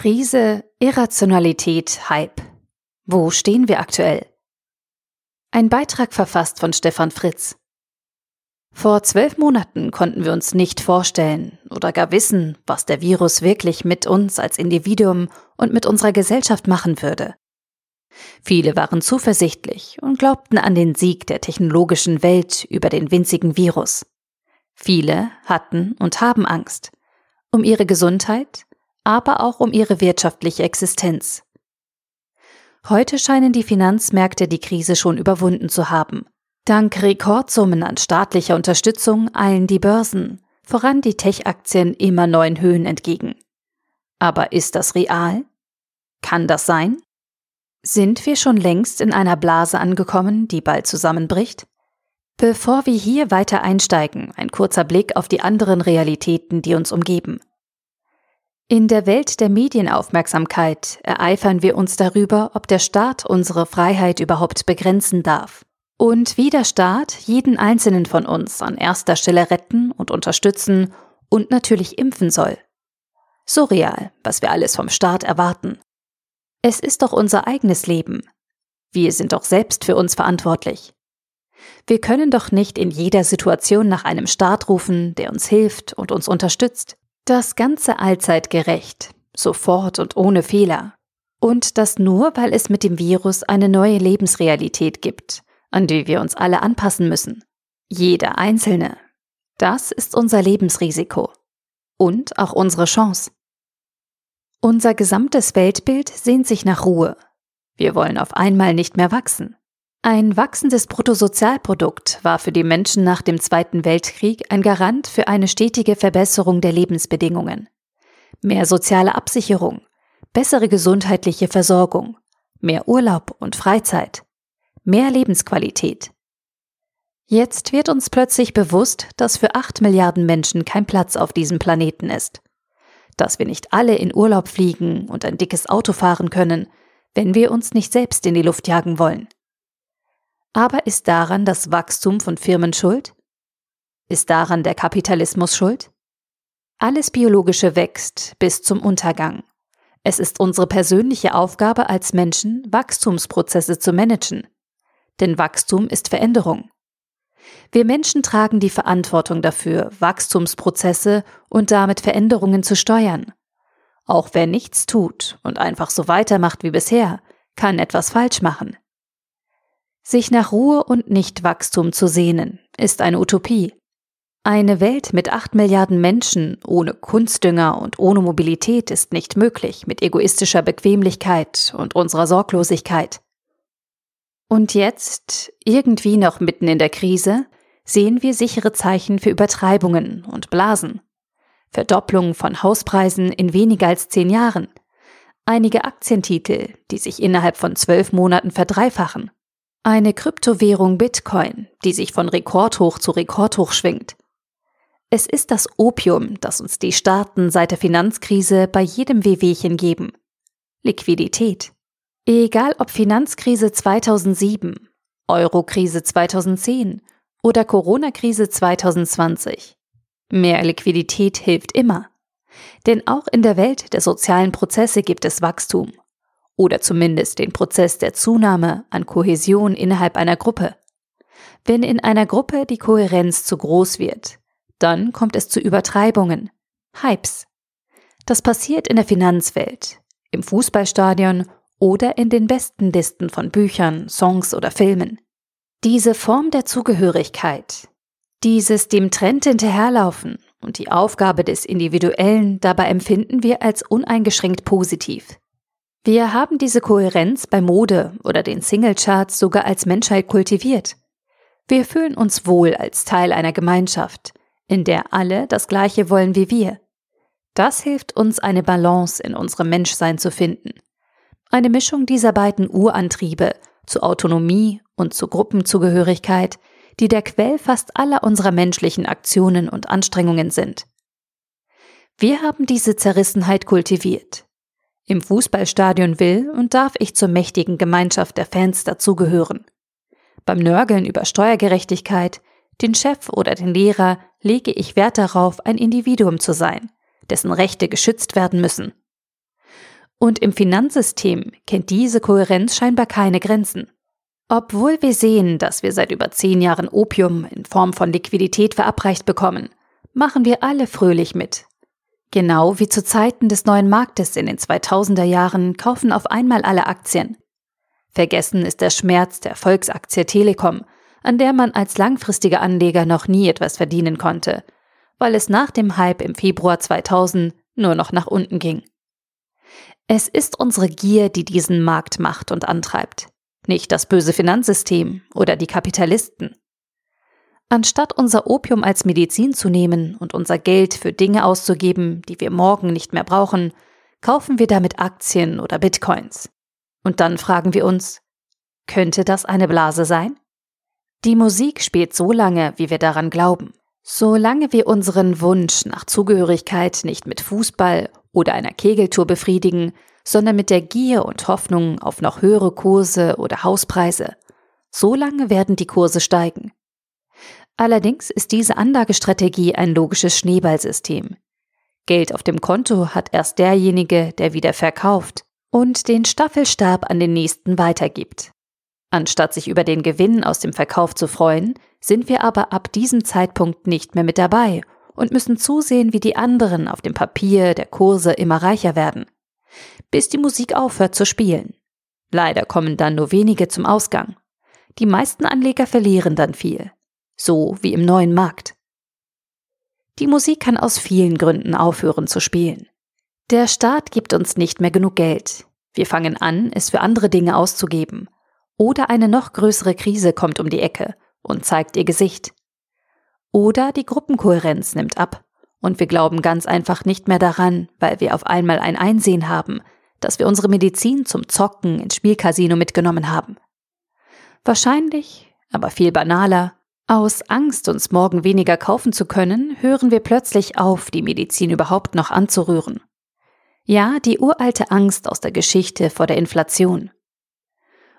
Krise, Irrationalität, Hype. Wo stehen wir aktuell? Ein Beitrag verfasst von Stefan Fritz. Vor zwölf Monaten konnten wir uns nicht vorstellen oder gar wissen, was der Virus wirklich mit uns als Individuum und mit unserer Gesellschaft machen würde. Viele waren zuversichtlich und glaubten an den Sieg der technologischen Welt über den winzigen Virus. Viele hatten und haben Angst. Um ihre Gesundheit, aber auch um ihre wirtschaftliche Existenz. Heute scheinen die Finanzmärkte die Krise schon überwunden zu haben. Dank Rekordsummen an staatlicher Unterstützung eilen die Börsen, voran die Tech-Aktien immer neuen Höhen entgegen. Aber ist das real? Kann das sein? Sind wir schon längst in einer Blase angekommen, die bald zusammenbricht? Bevor wir hier weiter einsteigen, ein kurzer Blick auf die anderen Realitäten, die uns umgeben. In der Welt der Medienaufmerksamkeit ereifern wir uns darüber, ob der Staat unsere Freiheit überhaupt begrenzen darf und wie der Staat jeden einzelnen von uns an erster Stelle retten und unterstützen und natürlich impfen soll. Surreal, was wir alles vom Staat erwarten. Es ist doch unser eigenes Leben. Wir sind doch selbst für uns verantwortlich. Wir können doch nicht in jeder Situation nach einem Staat rufen, der uns hilft und uns unterstützt. Das Ganze allzeit gerecht, sofort und ohne Fehler. Und das nur, weil es mit dem Virus eine neue Lebensrealität gibt, an die wir uns alle anpassen müssen. Jeder Einzelne. Das ist unser Lebensrisiko. Und auch unsere Chance. Unser gesamtes Weltbild sehnt sich nach Ruhe. Wir wollen auf einmal nicht mehr wachsen. Ein wachsendes Bruttosozialprodukt war für die Menschen nach dem Zweiten Weltkrieg ein Garant für eine stetige Verbesserung der Lebensbedingungen. Mehr soziale Absicherung, bessere gesundheitliche Versorgung, mehr Urlaub und Freizeit, mehr Lebensqualität. Jetzt wird uns plötzlich bewusst, dass für acht Milliarden Menschen kein Platz auf diesem Planeten ist. Dass wir nicht alle in Urlaub fliegen und ein dickes Auto fahren können, wenn wir uns nicht selbst in die Luft jagen wollen. Aber ist daran das Wachstum von Firmen schuld? Ist daran der Kapitalismus schuld? Alles Biologische wächst bis zum Untergang. Es ist unsere persönliche Aufgabe als Menschen, Wachstumsprozesse zu managen. Denn Wachstum ist Veränderung. Wir Menschen tragen die Verantwortung dafür, Wachstumsprozesse und damit Veränderungen zu steuern. Auch wer nichts tut und einfach so weitermacht wie bisher, kann etwas falsch machen. Sich nach Ruhe und Nichtwachstum zu sehnen, ist eine Utopie. Eine Welt mit acht Milliarden Menschen ohne Kunstdünger und ohne Mobilität ist nicht möglich mit egoistischer Bequemlichkeit und unserer Sorglosigkeit. Und jetzt, irgendwie noch mitten in der Krise, sehen wir sichere Zeichen für Übertreibungen und Blasen. Verdopplung von Hauspreisen in weniger als zehn Jahren. Einige Aktientitel, die sich innerhalb von zwölf Monaten verdreifachen. Eine Kryptowährung Bitcoin, die sich von Rekordhoch zu Rekordhoch schwingt. Es ist das Opium, das uns die Staaten seit der Finanzkrise bei jedem Wehwehchen geben. Liquidität. Egal ob Finanzkrise 2007, Eurokrise 2010 oder Corona-Krise 2020. Mehr Liquidität hilft immer. Denn auch in der Welt der sozialen Prozesse gibt es Wachstum oder zumindest den Prozess der Zunahme an Kohäsion innerhalb einer Gruppe. Wenn in einer Gruppe die Kohärenz zu groß wird, dann kommt es zu Übertreibungen, Hypes. Das passiert in der Finanzwelt, im Fußballstadion oder in den besten Listen von Büchern, Songs oder Filmen. Diese Form der Zugehörigkeit, dieses dem Trend hinterherlaufen und die Aufgabe des Individuellen dabei empfinden wir als uneingeschränkt positiv. Wir haben diese Kohärenz bei Mode oder den Singlecharts sogar als Menschheit kultiviert. Wir fühlen uns wohl als Teil einer Gemeinschaft, in der alle das Gleiche wollen wie wir. Das hilft uns, eine Balance in unserem Menschsein zu finden. Eine Mischung dieser beiden Urantriebe zu Autonomie und zu Gruppenzugehörigkeit, die der Quell fast aller unserer menschlichen Aktionen und Anstrengungen sind. Wir haben diese Zerrissenheit kultiviert, im Fußballstadion will und darf ich zur mächtigen Gemeinschaft der Fans dazugehören. Beim Nörgeln über Steuergerechtigkeit, den Chef oder den Lehrer lege ich Wert darauf, ein Individuum zu sein, dessen Rechte geschützt werden müssen. Und im Finanzsystem kennt diese Kohärenz scheinbar keine Grenzen. Obwohl wir sehen, dass wir seit über zehn Jahren Opium in Form von Liquidität verabreicht bekommen, machen wir alle fröhlich mit. Genau wie zu Zeiten des neuen Marktes in den 2000er Jahren kaufen auf einmal alle Aktien. Vergessen ist der Schmerz der Volksaktie Telekom, an der man als langfristiger Anleger noch nie etwas verdienen konnte, weil es nach dem Hype im Februar 2000 nur noch nach unten ging. Es ist unsere Gier, die diesen Markt macht und antreibt, nicht das böse Finanzsystem oder die Kapitalisten. Anstatt unser Opium als Medizin zu nehmen und unser Geld für Dinge auszugeben, die wir morgen nicht mehr brauchen, kaufen wir damit Aktien oder Bitcoins. Und dann fragen wir uns, könnte das eine Blase sein? Die Musik spielt so lange, wie wir daran glauben. Solange wir unseren Wunsch nach Zugehörigkeit nicht mit Fußball oder einer Kegeltour befriedigen, sondern mit der Gier und Hoffnung auf noch höhere Kurse oder Hauspreise, solange werden die Kurse steigen. Allerdings ist diese Anlagestrategie ein logisches Schneeballsystem. Geld auf dem Konto hat erst derjenige, der wieder verkauft und den Staffelstab an den nächsten weitergibt. Anstatt sich über den Gewinn aus dem Verkauf zu freuen, sind wir aber ab diesem Zeitpunkt nicht mehr mit dabei und müssen zusehen, wie die anderen auf dem Papier der Kurse immer reicher werden, bis die Musik aufhört zu spielen. Leider kommen dann nur wenige zum Ausgang. Die meisten Anleger verlieren dann viel so wie im neuen Markt. Die Musik kann aus vielen Gründen aufhören zu spielen. Der Staat gibt uns nicht mehr genug Geld. Wir fangen an, es für andere Dinge auszugeben. Oder eine noch größere Krise kommt um die Ecke und zeigt ihr Gesicht. Oder die Gruppenkohärenz nimmt ab und wir glauben ganz einfach nicht mehr daran, weil wir auf einmal ein Einsehen haben, dass wir unsere Medizin zum Zocken ins Spielcasino mitgenommen haben. Wahrscheinlich, aber viel banaler, aus Angst, uns morgen weniger kaufen zu können, hören wir plötzlich auf, die Medizin überhaupt noch anzurühren. Ja, die uralte Angst aus der Geschichte vor der Inflation.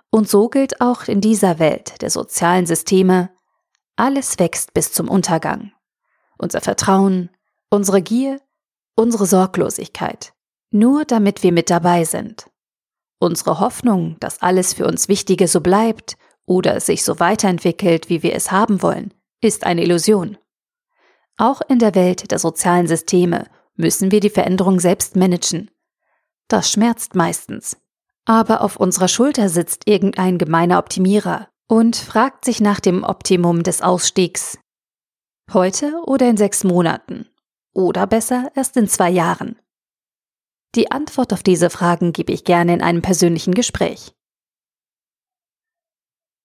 Und so gilt auch in dieser Welt der sozialen Systeme, alles wächst bis zum Untergang. Unser Vertrauen, unsere Gier, unsere Sorglosigkeit, nur damit wir mit dabei sind. Unsere Hoffnung, dass alles für uns Wichtige so bleibt oder es sich so weiterentwickelt, wie wir es haben wollen, ist eine Illusion. Auch in der Welt der sozialen Systeme müssen wir die Veränderung selbst managen. Das schmerzt meistens. Aber auf unserer Schulter sitzt irgendein gemeiner Optimierer und fragt sich nach dem Optimum des Ausstiegs. Heute oder in sechs Monaten? Oder besser erst in zwei Jahren? Die Antwort auf diese Fragen gebe ich gerne in einem persönlichen Gespräch.